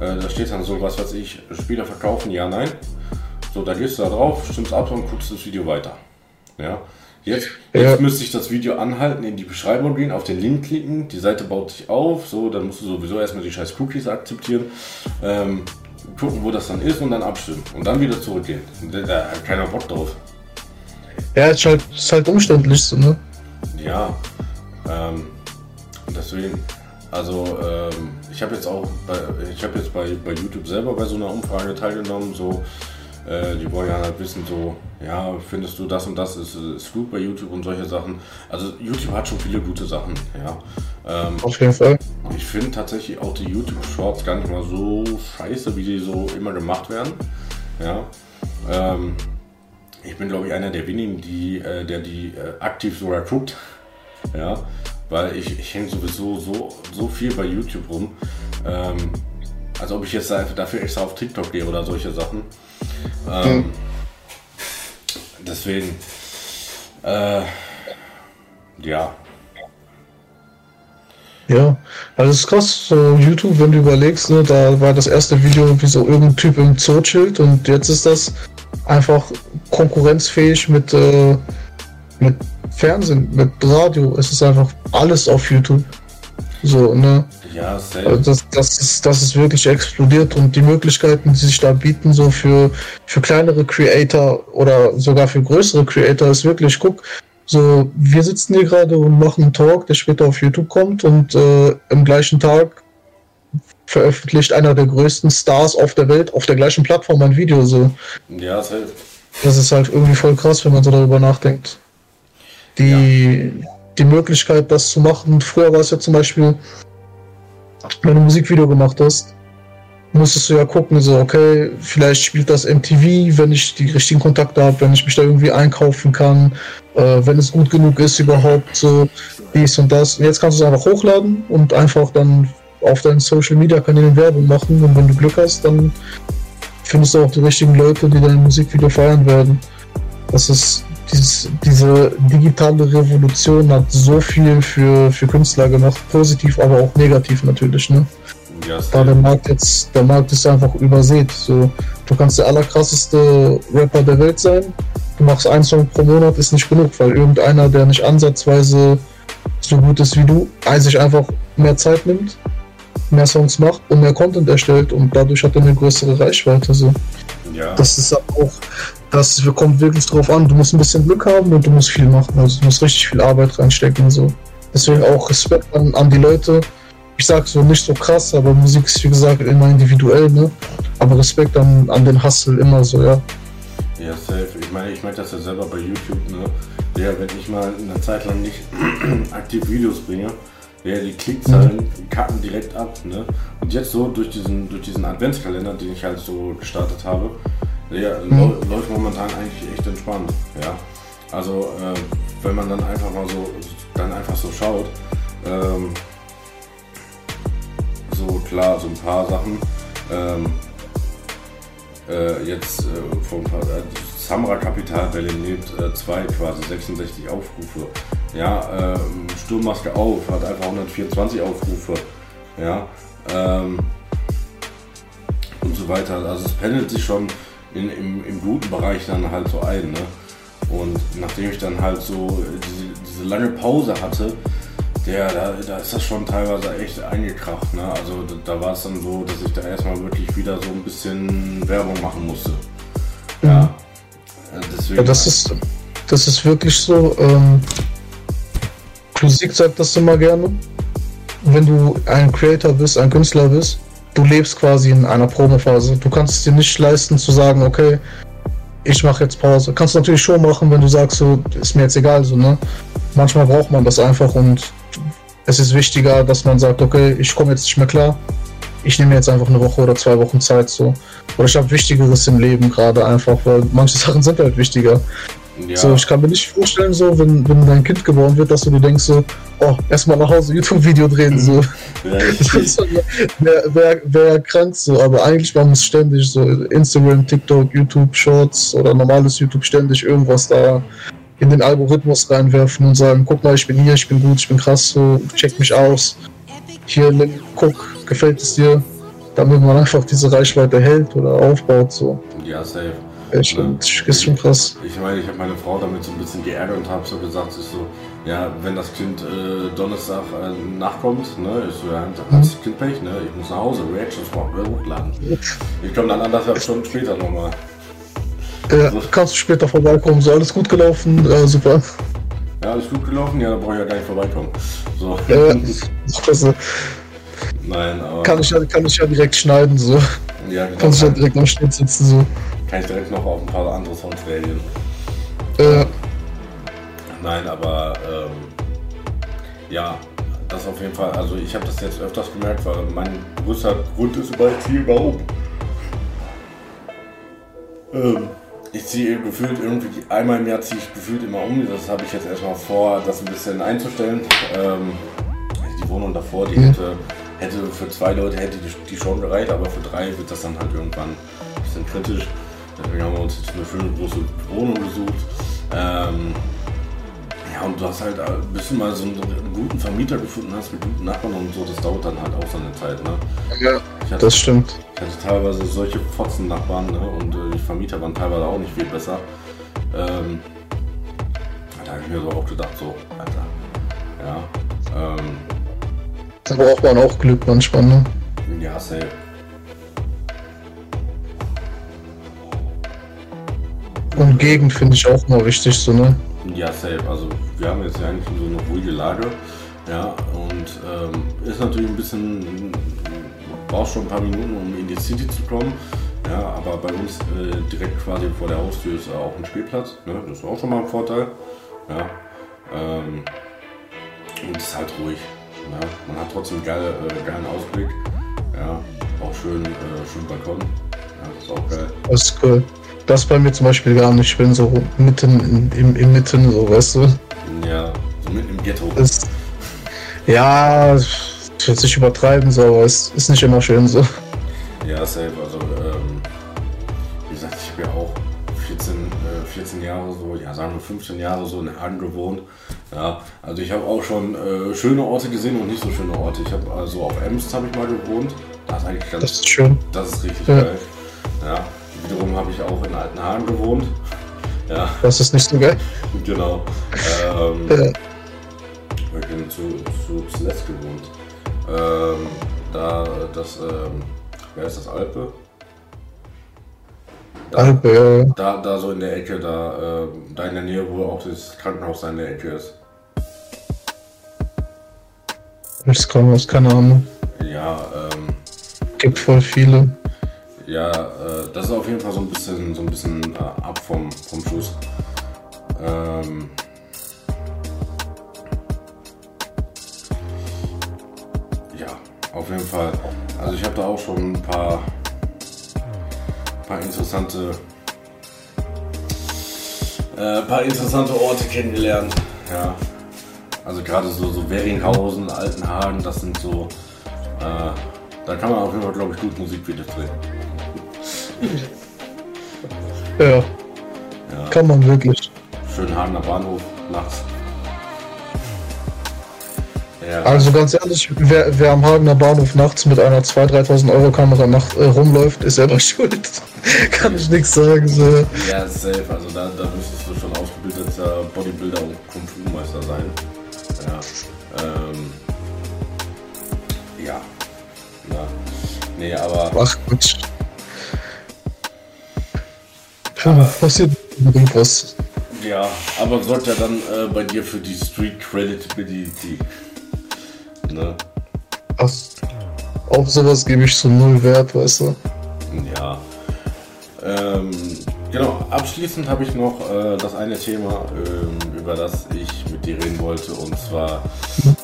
Speaker 2: Äh, da steht dann so, was weiß ich, Spieler verkaufen, ja, nein. So, da gehst du da drauf, stimmst ab und guckst das Video weiter. Ja. Jetzt, jetzt ja. müsste ich das Video anhalten, in die Beschreibung gehen, auf den Link klicken, die Seite baut sich auf, so, dann musst du sowieso erstmal die scheiß Cookies akzeptieren, ähm, gucken, wo das dann ist und dann abstimmen und dann wieder zurückgehen. Da, da hat keiner Bock drauf.
Speaker 3: Ja, ist halt, ist halt umständlich so, ne?
Speaker 2: Ja, ähm, deswegen, also ähm, ich habe jetzt auch, bei, ich habe jetzt bei, bei YouTube selber bei so einer Umfrage teilgenommen, so äh, die wollen ja halt wissen, so, ja, findest du das und das ist, ist gut bei YouTube und solche Sachen. Also YouTube hat schon viele gute Sachen, ja.
Speaker 3: Ähm, Auf jeden Fall.
Speaker 2: Ich finde tatsächlich auch die YouTube Shorts gar nicht mal so scheiße, wie die so immer gemacht werden. Ja. Ähm, ich bin glaube ich einer der wenigen, die, äh, der die äh, aktiv sogar guckt. Ja. Weil ich, ich hänge sowieso so, so viel bei YouTube rum. Ähm, als ob ich jetzt dafür extra auf TikTok gehe oder solche Sachen. Ähm, mhm. Deswegen, äh, ja.
Speaker 3: Ja, also es ist krass, so YouTube, wenn du überlegst, ne, da war das erste Video wie so irgendein Typ im Zoo chillt und jetzt ist das einfach konkurrenzfähig mit, äh, mit Fernsehen, mit Radio. Es ist einfach alles auf YouTube. So, ne?
Speaker 2: Ja,
Speaker 3: also das, das, ist, das ist wirklich explodiert und die Möglichkeiten, die sich da bieten, so für, für kleinere Creator oder sogar für größere Creator, ist wirklich, guck, so, wir sitzen hier gerade und machen einen Talk, der später auf YouTube kommt und äh, im gleichen Tag veröffentlicht einer der größten Stars auf der Welt auf der gleichen Plattform ein Video. So.
Speaker 2: Ja, safe.
Speaker 3: Das ist halt irgendwie voll krass, wenn man so darüber nachdenkt. Die, ja. die Möglichkeit, das zu machen. Früher war es ja zum Beispiel, wenn du ein Musikvideo gemacht hast, musstest du ja gucken, so, okay, vielleicht spielt das MTV, wenn ich die richtigen Kontakte habe, wenn ich mich da irgendwie einkaufen kann, äh, wenn es gut genug ist überhaupt, so dies und das. Und jetzt kannst du es einfach hochladen und einfach dann auf deinen Social Media Kanälen Werbung machen und wenn du Glück hast, dann findest du auch die richtigen Leute, die dein Musikvideo feiern werden. Das ist dieses, diese digitale Revolution hat so viel für, für Künstler gemacht, positiv, aber auch negativ natürlich, ne? Ja, da der Markt jetzt, der Markt ist einfach übersät. So, du kannst der allerkrasseste Rapper der Welt sein, du machst einen Song pro Monat, ist nicht genug, weil irgendeiner, der nicht ansatzweise so gut ist wie du, sich einfach mehr Zeit nimmt, mehr Songs macht und mehr Content erstellt und dadurch hat er eine größere Reichweite. So. Ja. Das ist auch, das kommt wirklich drauf an. Du musst ein bisschen Glück haben und du musst viel machen. Also du musst richtig viel Arbeit reinstecken. So. Deswegen auch Respekt an, an die Leute. Ich sag so nicht so krass, aber Musik ist wie gesagt immer individuell, ne? Aber Respekt an, an den Hustle immer so, ja.
Speaker 2: Ja, safe. Ich meine, ich merke das ja selber bei YouTube, ne? Ja, wenn ich mal eine Zeit lang nicht aktiv Videos bringe, ja, die Klickzahlen mhm. kacken direkt ab, ne? Und jetzt so durch diesen, durch diesen Adventskalender, den ich halt so gestartet habe, ja, mhm. läuft momentan eigentlich echt entspannt. Ja. Also äh, wenn man dann einfach mal so dann einfach so schaut, ähm, so klar, so ein paar Sachen. Ähm, äh, jetzt äh, von äh, Samra Kapital Berlin lebt 2 äh, quasi 66 Aufrufe. Ja, ähm, Sturmmaske auf hat einfach 124 Aufrufe. Ja, ähm, und so weiter. Also es pendelt sich schon in, im, im guten Bereich dann halt so ein. Ne? Und nachdem ich dann halt so diese, diese lange Pause hatte, der, da, da ist das schon teilweise echt eingekracht. Ne? Also da, da war es dann so, dass ich da erstmal wirklich wieder so ein bisschen Werbung machen musste. Ja.
Speaker 3: Äh, deswegen ja, das ist, das ist wirklich so. Ähm, Musik sagt das immer gerne. Wenn du ein Creator bist, ein Künstler bist, du lebst quasi in einer Promophase. Du kannst es dir nicht leisten zu sagen, okay, ich mache jetzt Pause. Kannst du natürlich schon machen, wenn du sagst, so, ist mir jetzt egal, so, ne? Manchmal braucht man das einfach und es ist wichtiger, dass man sagt, okay, ich komme jetzt nicht mehr klar. Ich nehme jetzt einfach eine Woche oder zwei Wochen Zeit, so. Oder ich habe Wichtigeres im Leben gerade einfach, weil manche Sachen sind halt wichtiger. Ja. So, ich kann mir nicht vorstellen, so, wenn, wenn dein Kind geboren wird, dass du dir denkst, so, oh, erstmal nach Hause YouTube-Video drehen, so. Ja, Wäre wär, wär krank so, aber eigentlich man muss ständig so Instagram, TikTok, YouTube, Shorts oder normales YouTube ständig irgendwas da in den Algorithmus reinwerfen und sagen, guck mal, ich bin hier, ich bin gut, ich bin krass, so, check mich aus. Hier, guck, gefällt es dir? Damit man einfach diese Reichweite hält oder aufbaut, so.
Speaker 2: Ja, safe.
Speaker 3: Ja, stimmt. Ja. Ist schon krass.
Speaker 2: Ich meine, ich habe meine Frau damit so ein bisschen geärgert und habe so gesagt, ich so, ja, wenn das Kind äh, Donnerstag äh, nachkommt, ne, ich so, ja, das Kind Pech, ne, ich muss nach Hause, Reactions hochladen. Ich komme dann anderthalb Stunden später nochmal.
Speaker 3: Ja, so. kannst du später vorbeikommen, so alles gut gelaufen, äh, super.
Speaker 2: Ja, alles gut gelaufen, ja, da brauche ich ja gar nicht vorbeikommen. So.
Speaker 3: Ja, klasse.
Speaker 2: Nein, aber.
Speaker 3: Kann ich, ja, kann ich ja direkt schneiden, so. Ja, genau. Kannst du ja direkt am Schnitt sitzen, so
Speaker 2: kann ich direkt noch auf ein paar andere Songs reagieren.
Speaker 3: Äh.
Speaker 2: Nein, aber ähm, ja, das auf jeden Fall. Also ich habe das jetzt öfters gemerkt, weil mein größter Grund ist über Ziel, warum. Ähm, ich ziehe gefühlt irgendwie, einmal im Jahr ziehe ich gefühlt immer um. Das habe ich jetzt erstmal vor, das ein bisschen einzustellen. Ähm, die Wohnung davor, die hätte, hätte für zwei Leute hätte die, die schon gereicht, aber für drei wird das dann halt irgendwann ein bisschen kritisch. Deswegen haben wir uns jetzt eine schöne große Wohnung gesucht. Ähm, ja, und du hast halt, äh, bis du mal so einen, einen, guten Vermieter gefunden hast mit guten Nachbarn und so, das dauert dann halt auch seine Zeit, ne?
Speaker 3: Ja, hatte, das stimmt.
Speaker 2: Ich hatte teilweise solche Fotzen-Nachbarn, ne? Und äh, die Vermieter waren teilweise auch nicht viel besser. Ähm, da habe ich mir so auch gedacht, so, Alter, ja. Ähm,
Speaker 3: da braucht man auch Glück manchmal, ne?
Speaker 2: Ja, safe.
Speaker 3: Und Gegend finde ich auch mal wichtig, so, ne?
Speaker 2: Ja, safe. Also, wir haben jetzt ja eigentlich so eine ruhige Lage. Ja, und ähm, ist natürlich ein bisschen, braucht schon ein paar Minuten, um in die City zu kommen. Ja, aber bei uns äh, direkt quasi vor der Haustür ist auch ein Spielplatz. Ne? Das ist auch schon mal ein Vorteil. Ja, ähm, und es ist halt ruhig. Ne? Man hat trotzdem geile, äh, geilen Ausblick. Ja, auch schön, äh, schön Balkon. Ja, das ist auch geil.
Speaker 3: Das ist cool. Das bei mir zum Beispiel gar nicht. Ich bin so mitten in, im, im Mitten, so weißt du.
Speaker 2: Ja, so mitten im Ghetto.
Speaker 3: Das, ja, ich will es nicht übertreiben, so, aber es ist nicht immer schön so.
Speaker 2: Ja, safe. Also, ähm, wie gesagt, ich habe ja auch 14, äh, 14 Jahre so, ja, sagen wir 15 Jahre so in Hagen gewohnt. Ja, also ich habe auch schon äh, schöne Orte gesehen und nicht so schöne Orte. Ich habe also auf Ems habe ich mal gewohnt. Das ist eigentlich ganz.
Speaker 3: Das ist schön.
Speaker 2: Das ist richtig ja. geil. Habe ich auch in Altenhagen gewohnt. Ja.
Speaker 3: Das ist nicht so geil.
Speaker 2: genau. Ähm, ja. Ich bin zu, zu Celeste gewohnt. Ähm, da, das, ähm, wer ist das, Alpe?
Speaker 3: Da, Alpe, ja.
Speaker 2: Da, da so in der Ecke, da, äh, da in der Nähe, wo auch das Krankenhaus in der Ecke ist.
Speaker 3: Das Krankenhaus, keine Ahnung.
Speaker 2: Ja, ähm.
Speaker 3: Gibt voll viele.
Speaker 2: Ja, äh, das ist auf jeden Fall so ein bisschen, so ein bisschen äh, ab vom, vom Schuss. Ähm, ja, auf jeden Fall. Also ich habe da auch schon ein paar, paar interessante, äh, paar interessante Orte kennengelernt. Ja, also gerade so, so Weringhausen, Altenhagen, das sind so, äh, da kann man auf jeden Fall, glaube ich, gut Musik wieder drehen.
Speaker 3: Ja. ja. Kann man wirklich.
Speaker 2: Schön Hagener Bahnhof nachts.
Speaker 3: Ja. Also ganz ehrlich, wer, wer, am Hagener Bahnhof nachts mit einer 2.000, 3.000 Euro Kamera nacht, äh, rumläuft, ist selber schuld. Kann ich nichts sagen. So.
Speaker 2: Ja, safe. Also da, da müsstest du schon ausgebildeter Bodybuilder und Kung Fu Meister sein. Ja. Ähm, ja. ja. Nee, aber.
Speaker 3: Ach Quatsch. Ja, passiert irgendwas.
Speaker 2: Ja, aber sorgt ja dann äh, bei dir für die Street Creditability. Ne?
Speaker 3: Ach, auf sowas gebe ich so null Wert, weißt du?
Speaker 2: Ja. Ähm, genau, abschließend habe ich noch äh, das eine Thema, ähm, über das ich mit dir reden wollte, und zwar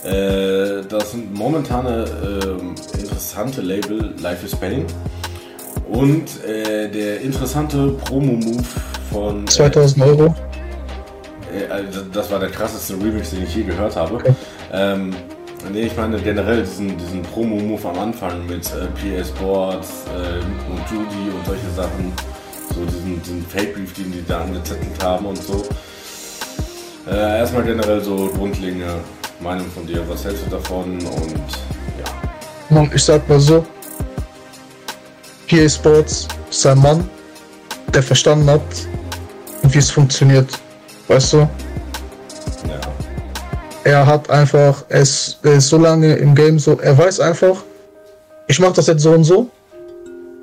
Speaker 2: äh, das momentane äh, interessante Label Life is Pain. Und äh, der interessante Promo-Move von.
Speaker 3: 2000 äh, Euro?
Speaker 2: äh, also das war der krasseste Remix, den ich je gehört habe. Okay. Ähm, nee, ich meine generell diesen, diesen Promo-Move am Anfang mit äh, PA Sports äh, und Judy und solche Sachen. So diesen, diesen Fake-Brief, den die da angezettelt haben und so. Äh, erstmal generell so grundlegende Meinung von dir. Was hältst du davon und
Speaker 3: ja. Ich sag mal so, PA Sports ist ein Mann, der verstanden hat, wie es funktioniert. Weißt du? Ja. Er hat einfach, er ist, er ist so lange im Game so, er weiß einfach, ich mache das jetzt so und so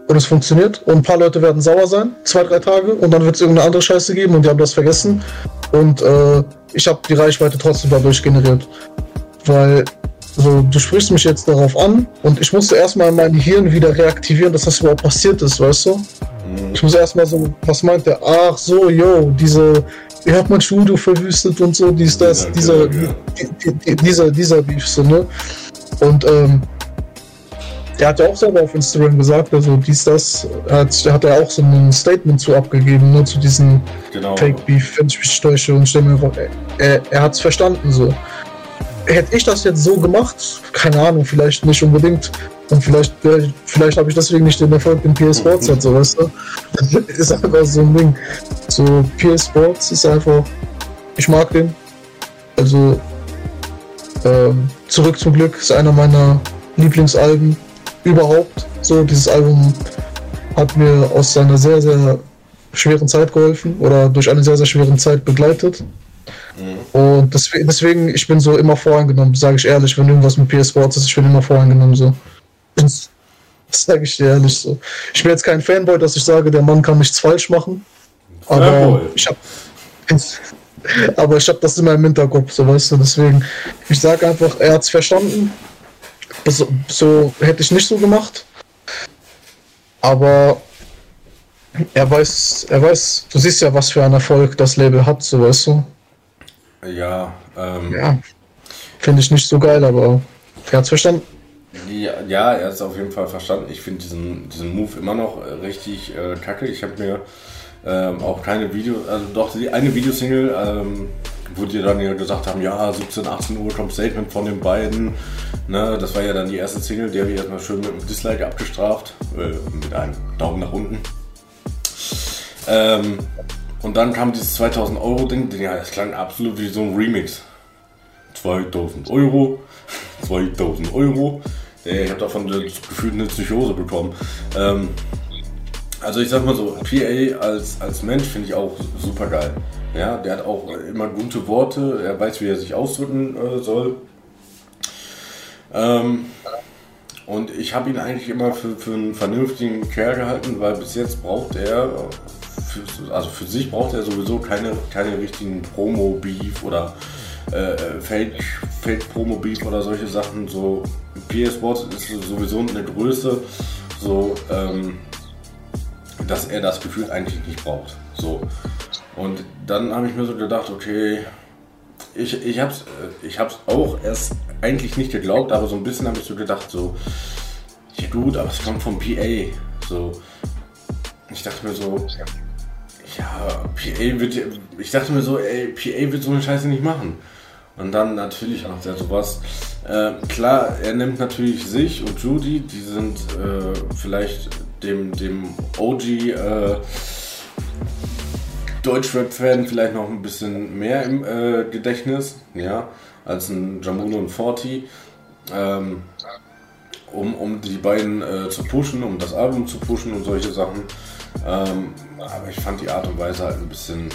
Speaker 3: und es funktioniert und ein paar Leute werden sauer sein, zwei, drei Tage und dann wird es irgendeine andere Scheiße geben und die haben das vergessen und äh, ich habe die Reichweite trotzdem dadurch generiert. Weil so, du sprichst mich jetzt darauf an und ich musste erstmal mein Hirn wieder reaktivieren, dass das überhaupt passiert ist, weißt du? Mhm. Ich muss erstmal so, was meint der? Ach so, yo, diese, ihr habt mein Studio verwüstet und so, dies, das, ja, dieser, ja, ja. Die, die, dieser, dieser Beef, so, ne? Und, ähm, der hat ja auch selber auf Instagram gesagt, also dies, das, hat, hat er auch so ein Statement zu abgegeben, nur zu diesen genau. Fake Beef, wenn ich mich täusche und stelle mir vor, er, er hat es verstanden, so hätte ich das jetzt so gemacht, keine Ahnung, vielleicht nicht unbedingt. Und vielleicht, vielleicht habe ich deswegen nicht den Erfolg in PS Sports hat, so weißt du? Das ist einfach so ein Ding. So, PS Sports ist einfach, ich mag den. Also, ähm, Zurück zum Glück ist einer meiner Lieblingsalben überhaupt. So, dieses Album hat mir aus einer sehr, sehr schweren Zeit geholfen oder durch eine sehr, sehr schwere Zeit begleitet. Mhm. Und deswegen, deswegen, ich bin so immer voreingenommen, sage ich ehrlich, wenn irgendwas mit PS Sports ist, ich bin immer voreingenommen so. Das sage ich dir ehrlich so. Ich bin jetzt kein Fanboy, dass ich sage, der Mann kann nichts falsch machen. Aber ich habe aber ich habe das immer im Hinterkopf, so weißt du, deswegen, ich sage einfach, er hat es verstanden. So, so hätte ich nicht so gemacht. Aber er weiß, er weiß, du siehst ja, was für einen Erfolg das Label hat, so weißt du.
Speaker 2: Ja, ähm,
Speaker 3: ja. Finde ich nicht so geil, aber er verstanden.
Speaker 2: Ja, ja, er hat es auf jeden Fall verstanden. Ich finde diesen, diesen Move immer noch äh, richtig äh, kacke. Ich habe mir ähm, auch keine Video, also doch die eine Videosingle, ähm, wo die dann ja gesagt haben, ja, 17, 18 Uhr kommt Statement von den beiden. Ne, das war ja dann die erste Single, die habe ich erstmal schön mit einem Dislike abgestraft, äh, mit einem Daumen nach unten. Ähm, und dann kam dieses 2000 Euro Ding, ja, das klang absolut wie so ein Remix. 2000 Euro, 2000 Euro. Ich habe davon gefühlt eine Psychose bekommen. Ähm, also ich sag mal so, PA als, als Mensch finde ich auch super geil. Ja, der hat auch immer gute Worte, er weiß, wie er sich ausdrücken äh, soll. Ähm, und ich habe ihn eigentlich immer für, für einen vernünftigen Kerl gehalten, weil bis jetzt braucht er für, also für sich braucht er sowieso keine, keine richtigen Promo-Beef oder äh, äh Fake, Fake Promo-Beef oder solche Sachen. So PS Sports ist sowieso eine Größe, so ähm, dass er das Gefühl eigentlich nicht braucht. So. Und dann habe ich mir so gedacht, okay, ich, ich habe es äh, ich hab's auch erst eigentlich nicht geglaubt, aber so ein bisschen habe ich so gedacht, so, ja gut, aber es kommt vom PA. So, ich dachte mir so, ja, PA wird, ich dachte mir so, ey, PA wird so eine Scheiße nicht machen. Und dann natürlich macht er sowas. Äh, klar, er nimmt natürlich sich und Judy, die sind äh, vielleicht dem, dem OG äh, Deutschrap-Fan vielleicht noch ein bisschen mehr im äh, Gedächtnis, ja, als ein Jamuno und Forti. Ähm, um, um die beiden äh, zu pushen, um das Album zu pushen und solche Sachen. Ähm, aber ich fand die Art und Weise halt ein bisschen,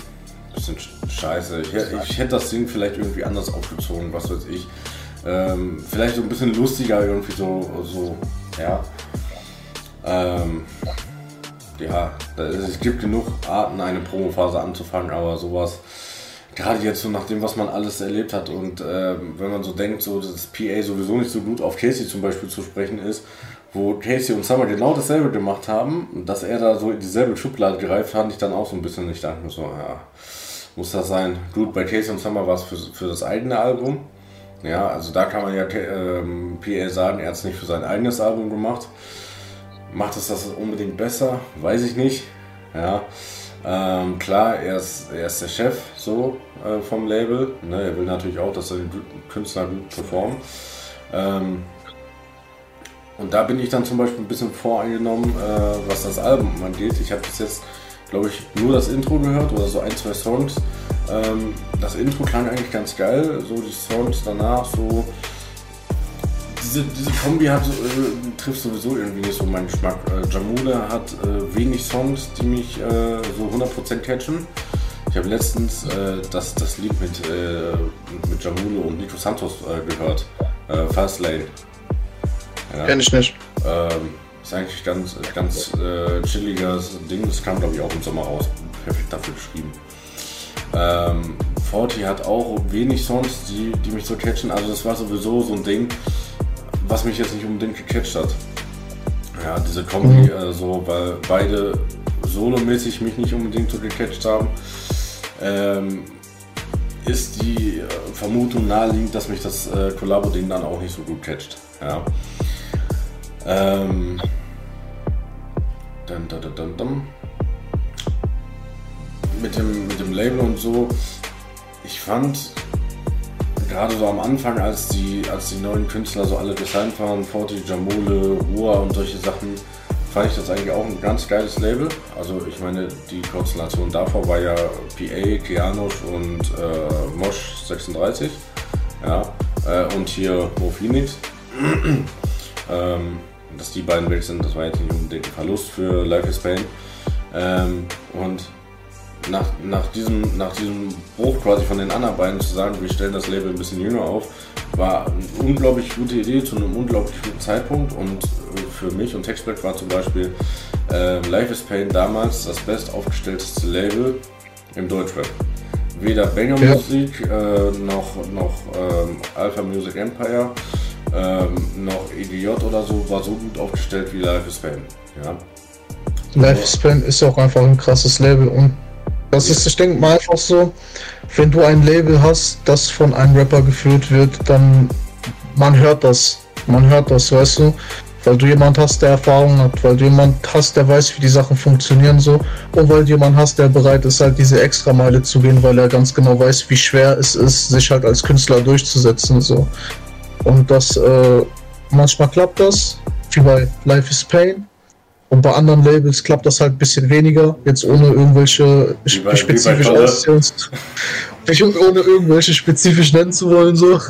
Speaker 2: bisschen scheiße. Ich, ich hätte das Ding vielleicht irgendwie anders aufgezogen, was weiß ich. Ähm, vielleicht so ein bisschen lustiger irgendwie so, so ja. Ähm, ja, es gibt genug Arten, eine Promophase anzufangen, aber sowas, gerade jetzt so nach dem, was man alles erlebt hat und äh, wenn man so denkt, so dass PA sowieso nicht so gut auf Casey zum Beispiel zu sprechen ist, wo Casey und Summer genau dasselbe gemacht haben, dass er da so in dieselbe Schublade greift, fand ich dann auch so ein bisschen, ich dachte mir so, ja, muss das sein. Gut, bei Casey und Summer war es für, für das eigene Album. Ja, also da kann man ja ähm, PA sagen, er hat es nicht für sein eigenes Album gemacht. Macht es das unbedingt besser? Weiß ich nicht. Ja. Ähm, klar, er ist, er ist der Chef so äh, vom Label. Ne? Er will natürlich auch, dass die Künstler gut performen. Ähm, und da bin ich dann zum Beispiel ein bisschen voreingenommen, äh, was das Album angeht. Ich habe bis jetzt, glaube ich, nur das Intro gehört oder so ein, zwei Songs. Ähm, das Intro klang eigentlich ganz geil, so die Songs danach so. Diese, diese Kombi hat, äh, trifft sowieso irgendwie nicht so meinen Geschmack. Äh, Jamule hat äh, wenig Songs, die mich äh, so 100% catchen. Ich habe letztens äh, das, das Lied mit, äh, mit Jamule und Nico Santos gehört, Fast Lane.
Speaker 3: Ja. Kenn ich nicht.
Speaker 2: Ähm, ist eigentlich ganz, ganz chilliges Ding. Das kam, glaube ich, auch im Sommer raus. Perfekt dafür geschrieben. Ähm, Forti hat auch wenig Songs, die, die mich so catchen. Also das war sowieso so ein Ding, was mich jetzt nicht unbedingt gecatcht hat. Ja, diese Kombi, mhm. äh, so, weil beide solomäßig mich nicht unbedingt so gecatcht haben, ähm, ist die äh, Vermutung naheliegend, dass mich das äh, Collabo-Ding dann auch nicht so gut catcht. Ja. Ähm, dun, dun, dun, mit dem, mit dem Label und so, ich fand gerade so am Anfang, als die, als die neuen Künstler so alle gesigned waren, Forti, Jamule, Rua und solche Sachen, fand ich das eigentlich auch ein ganz geiles Label. Also ich meine, die Konstellation davor war ja PA, Keanush und äh, Mosh 36. Ja, äh, und hier Mo ähm, dass die beiden weg sind, das war jetzt nicht unbedingt ein Verlust für Life is Pain. Ähm, und nach, nach, diesem, nach diesem Bruch quasi von den anderen beiden zu sagen, wir stellen das Label ein bisschen jünger auf, war eine unglaublich gute Idee zu einem unglaublich guten Zeitpunkt und für mich und Textback war zum Beispiel äh, Life is Pain damals das best aufgestellteste Label im Deutschrap. Weder Banger ja. Musik äh, noch, noch ähm, Alpha Music Empire ähm, noch EDJ oder so war so gut aufgestellt wie Life is Pain. Ja.
Speaker 3: Life is Pain ist auch einfach ein krasses Label und das ist, ich denke mal einfach so, wenn du ein Label hast, das von einem Rapper geführt wird, dann man hört das. Man hört das, weißt du? Weil du jemand hast, der Erfahrung hat, weil du jemand hast, der weiß, wie die Sachen funktionieren so und weil du jemand hast, der bereit ist, halt diese Extrameile zu gehen, weil er ganz genau weiß, wie schwer es ist, sich halt als Künstler durchzusetzen so. Und das, äh, manchmal klappt das, wie bei Life is Pain, und bei anderen Labels klappt das halt ein bisschen weniger, jetzt ohne irgendwelche bei, spezifisch ohne irgendwelche spezifisch nennen zu wollen, so.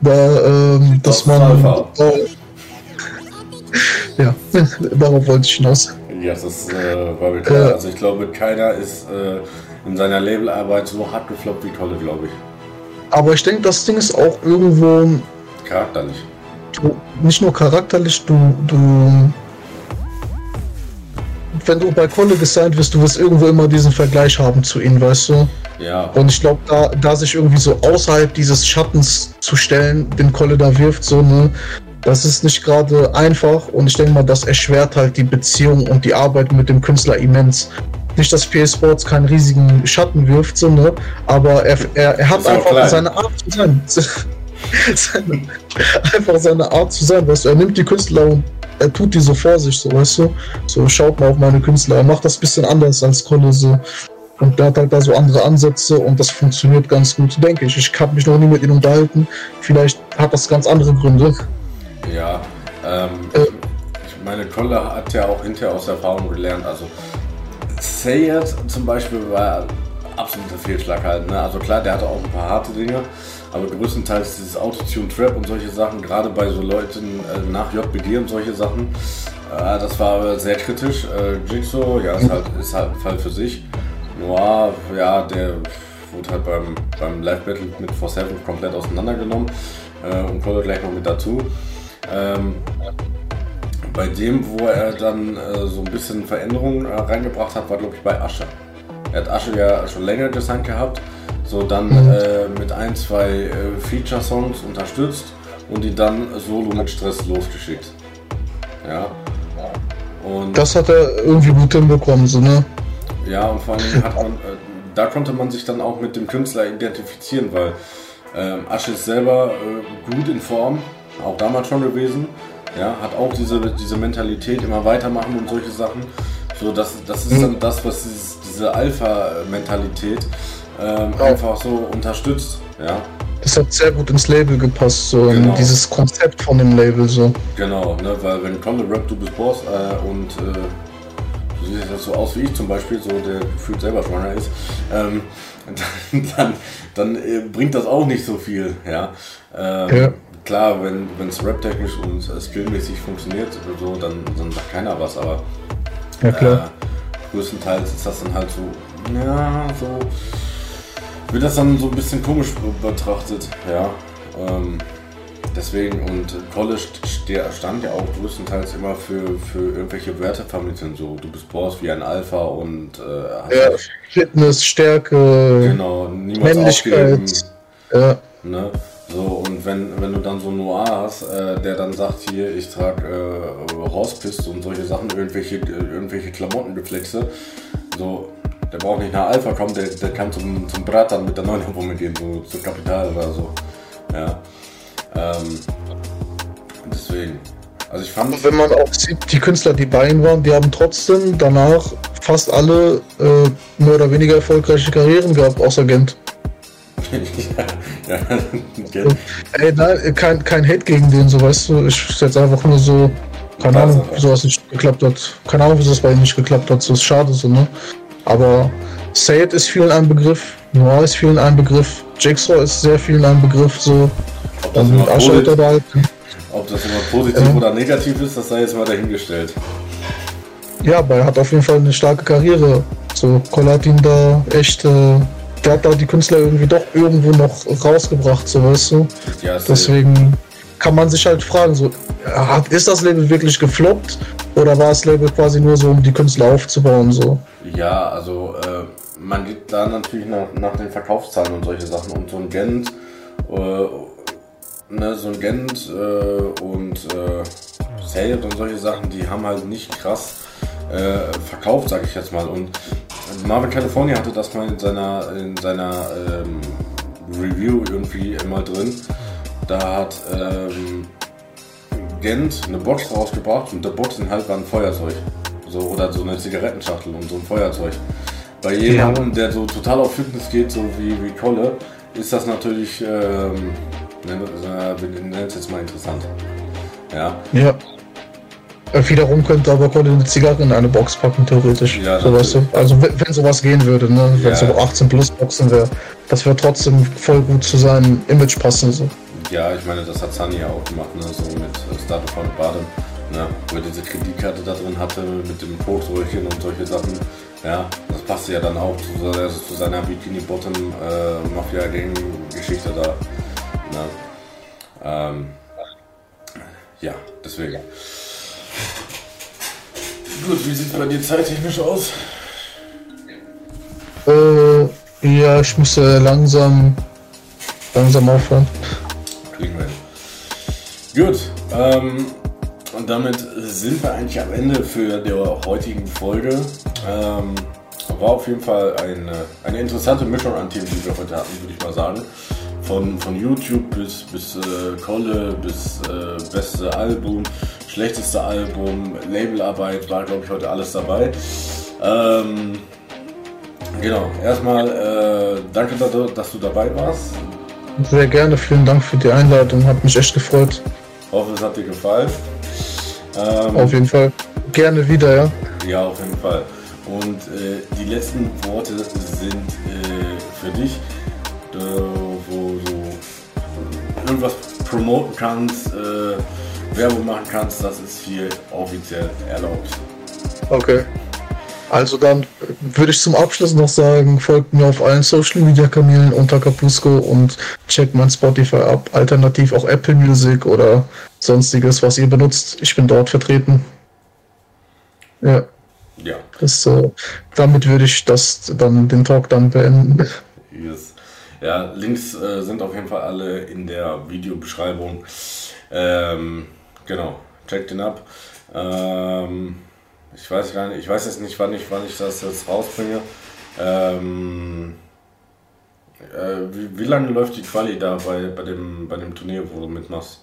Speaker 3: Da, ähm, dass man. Äh, ja, darauf wollte ich hinaus.
Speaker 2: Ja, das äh, war mir klar. Äh, also ich glaube, keiner ist äh, in seiner Labelarbeit so hart gefloppt wie Kolle, glaube ich.
Speaker 3: Aber ich denke, das Ding ist auch irgendwo.
Speaker 2: Charakterlich.
Speaker 3: Du, nicht nur charakterlich, du, du wenn du bei Kolle gesigned wirst, du wirst irgendwo immer diesen Vergleich haben zu ihnen, weißt du?
Speaker 2: Ja.
Speaker 3: Und ich glaube, da, da sich irgendwie so außerhalb dieses Schattens zu stellen, den Kolle da wirft, so, ne, das ist nicht gerade einfach und ich denke mal, das erschwert halt die Beziehung und die Arbeit mit dem Künstler immens. Nicht, dass PS Sports keinen riesigen Schatten wirft, so, ne, aber er, er, er hat einfach seine Art zu sein. seine, einfach seine Art zu sein, weißt du, er nimmt die Künstler und er tut die so vor sich, so weißt du. So, schaut mal auf meine Künstler. Er macht das ein bisschen anders als Kolle, so. Und der hat halt da so andere Ansätze und das funktioniert ganz gut, denke ich. Ich habe mich noch nie mit ihm unterhalten. Vielleicht hat das ganz andere Gründe.
Speaker 2: Ja, ähm, äh, ich meine, Kolle hat ja auch hinterher aus Erfahrung gelernt. Also, Sayed zum Beispiel war absoluter Fehlschlag halt. Ne? Also klar, der hatte auch ein paar harte Dinge, aber größtenteils dieses Autotune-Trap und solche Sachen, gerade bei so Leuten äh, nach JBG und solche Sachen, äh, das war sehr kritisch. Äh, Jigsaw, ja, ist halt, ist halt ein Fall für sich. Noir, ja, der wurde halt beim, beim Live-Battle mit 4-7 komplett auseinandergenommen äh, und kommt gleich noch mit dazu. Ähm, bei dem, wo er dann äh, so ein bisschen Veränderungen äh, reingebracht hat, war glaube ich bei Asche. Er hat Asche ja schon länger designt gehabt so dann mhm. äh, mit ein, zwei äh, Feature-Songs unterstützt und die dann solo mit Stress losgeschickt. Ja.
Speaker 3: Und das hat er irgendwie gut hinbekommen, so, ne?
Speaker 2: Ja, und vor allem hat man, äh, da konnte man sich dann auch mit dem Künstler identifizieren, weil ähm, Asche ist selber äh, gut in Form, auch damals schon gewesen. Ja, hat auch diese, diese Mentalität, immer weitermachen und solche Sachen. So, das, das ist mhm. dann das, was dieses diese Alpha-Mentalität ähm, ja. einfach so unterstützt. Ja.
Speaker 3: Das hat sehr gut ins Label gepasst, so genau. in dieses Konzept von dem Label so.
Speaker 2: Genau, ne, weil wenn Conde Rap, du bist Boss äh, und äh, du siehst jetzt so aus wie ich zum Beispiel, so der gefühlt selber schwanger ist, ähm, dann, dann, dann äh, bringt das auch nicht so viel, ja. Ähm, ja. Klar, wenn es rap-technisch und äh, skillmäßig funktioniert, so, dann, dann sagt keiner was, aber
Speaker 3: ja, klar.
Speaker 2: Äh, größtenteils ist das dann halt so, ja, so wird das dann so ein bisschen komisch betrachtet, ja. Ähm, deswegen, und College stand ja auch größtenteils immer für, für irgendwelche Werte vermitteln, so du bist Boss wie ein Alpha und
Speaker 3: äh, ja, Fitness, Stärke,
Speaker 2: genau, Männlichkeit. Ja. Ne? So, und wenn, wenn du dann so Noir hast, äh, der dann sagt, hier, ich trage äh, Hospice und solche Sachen, irgendwelche, irgendwelche Klamottenreflexe, so, der braucht nicht nach Alpha kommen, der, der kann zum, zum Bratan mit der neuen Wumme gehen, so zu Kapital oder so. Ja. Ähm, deswegen. Also ich fand.
Speaker 3: Wenn man auch sieht, die Künstler, die bei ihm waren, die haben trotzdem danach fast alle äh, mehr oder weniger erfolgreiche Karrieren gehabt, außer Gent. ja, ja, Ey, nein, kein, kein Hate gegen den, so weißt du. Ich jetzt einfach nur so, keine Ahnung, wieso das nicht geklappt hat. Keine Ahnung, wieso das bei ihm nicht geklappt hat. So ist schade so, ne? Aber Sayed ist vielen ein Begriff, Noir ist vielen ein Begriff, Jigsaw ist sehr vielen ein Begriff, so.
Speaker 2: Ob das, immer, positiv, halt. ob das immer positiv ähm, oder negativ ist, das sei jetzt mal dahingestellt.
Speaker 3: Ja, aber er hat auf jeden Fall eine starke Karriere. So, hat ihn da echt, äh, der hat da die Künstler irgendwie doch irgendwo noch rausgebracht, so weißt du. Ja, Deswegen kann man sich halt fragen, so, ist das Label wirklich gefloppt oder war das Label quasi nur so, um die Künstler aufzubauen, so?
Speaker 2: Ja, also äh, man geht da natürlich nach, nach, den Verkaufszahlen und solche Sachen und so ein Gent, äh, ne, so ein Gent äh, und äh, Sayed und solche Sachen, die haben halt nicht krass äh, verkauft, sag ich jetzt mal. Und Marvin California hatte das mal in seiner, in seiner ähm, Review irgendwie immer drin. Da hat ähm, Gent eine Box rausgebracht und der Box halt war ein Feuerzeug. So, oder so eine Zigarettenschachtel und so ein Feuerzeug. Bei jemandem, ja. der so total auf Fitness geht, so wie, wie Kolle, ist das natürlich, ähm, wir nennen es jetzt mal interessant. Ja.
Speaker 3: Ja. Äh, wiederum könnte aber Kolle eine Zigarre in eine Box packen, theoretisch. Ja, so, weißt du? Also wenn, sowas gehen würde, ne? wenn ja. so 18 plus Boxen wäre, das wäre trotzdem voll gut zu seinem Image passen. So.
Speaker 2: Ja, ich meine, das hat Sunny ja auch gemacht, ne? so mit Startup von Baden ne, wo er diese Kreditkarte da drin hatte mit dem Koksröhrchen und solche Sachen. Ja, das passte ja dann auch zu, zu seiner Bikini Bottom äh, da. Ne? Ähm, ja, deswegen. Gut, wie sieht es bei dir zeittechnisch aus?
Speaker 3: Äh, ja, ich muss äh, langsam, langsam aufhören.
Speaker 2: Kriegen wir. Gut, ähm, und damit sind wir eigentlich am Ende für der heutigen Folge. Ähm, war auf jeden Fall eine, eine interessante Mischung an Themen, die wir heute hatten, würde ich mal sagen. Von, von YouTube bis, bis äh, Kolle, bis äh, beste Album, schlechteste Album, Labelarbeit, war glaube ich heute alles dabei. Ähm, genau, erstmal äh, danke, dass du dabei warst.
Speaker 3: Sehr gerne, vielen Dank für die Einladung, hat mich echt gefreut.
Speaker 2: Hoffe, es hat dir gefallen.
Speaker 3: Ähm, auf jeden Fall. Gerne wieder, ja.
Speaker 2: Ja, auf jeden Fall. Und äh, die letzten Worte sind äh, für dich, äh, wo du irgendwas promoten kannst, äh, Werbung machen kannst, das ist hier offiziell erlaubt.
Speaker 3: Okay. Also dann würde ich zum Abschluss noch sagen, folgt mir auf allen Social Media Kanälen unter Capusco und checkt mein Spotify ab. Alternativ auch Apple Music oder sonstiges, was ihr benutzt. Ich bin dort vertreten. Ja. Ja. Das, äh, damit würde ich das dann den Talk dann beenden.
Speaker 2: Ja, Links äh, sind auf jeden Fall alle in der Videobeschreibung. Ähm, genau, checkt den ab. Ähm, ich weiß gar nicht, ich weiß jetzt nicht, wann ich, wann ich das jetzt rausbringe. Ähm, äh, wie, wie, lange läuft die Quali da bei, bei, dem, bei dem Turnier, wo du mitmachst?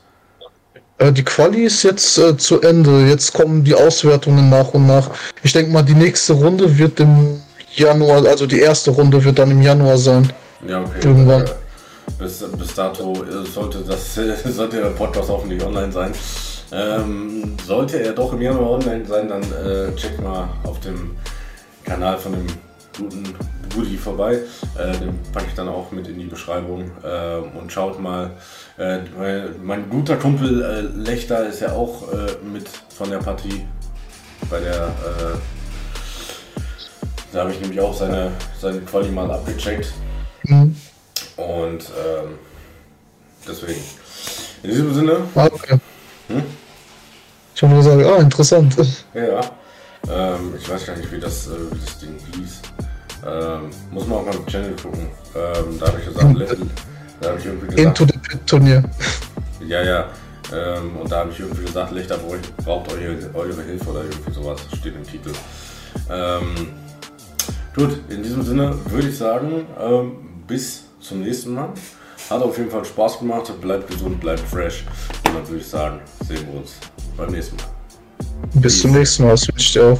Speaker 3: Äh, die Quali ist jetzt äh, zu Ende. Jetzt kommen die Auswertungen nach und nach. Ich denke mal, die nächste Runde wird im Januar, also die erste Runde wird dann im Januar sein.
Speaker 2: Ja, okay.
Speaker 3: Irgendwann.
Speaker 2: Äh, bis, bis dato äh, sollte, das, sollte der Podcast hoffentlich online sein. Ähm, sollte er doch im Januar online sein, dann äh, check mal auf dem Kanal von dem guten Budi vorbei. Äh, den packe ich dann auch mit in die Beschreibung. Äh, und schaut mal, äh, mein guter Kumpel äh, Lechter ist ja auch äh, mit von der Partie bei der. Da habe ich nämlich auch seine, seine Quali mal abgecheckt. Mhm. Und ähm, deswegen. In diesem Sinne.
Speaker 3: Ah, okay. Hm? Ich habe nur gesagt, ah, interessant.
Speaker 2: Ja. Ähm, ich weiß gar nicht, wie das, äh, wie das Ding hieß. Ähm, muss man auch mal im Channel gucken. Ähm, da habe ich gesagt, Level, da habe ich irgendwie gesagt.
Speaker 3: Into the Pit Turnier.
Speaker 2: Ja, ja. Ähm, und da habe ich irgendwie gesagt, Lichter braucht eure, eure Hilfe oder irgendwie sowas, steht im Titel. Ähm, gut, in diesem Sinne würde ich sagen, ähm, bis zum nächsten Mal. Hat auf jeden Fall Spaß gemacht, bleibt gesund, bleibt fresh. Und dann würde ich sagen, sehen wir uns beim nächsten Mal.
Speaker 3: Bis zum nächsten Mal, das wünsche ich dir auch.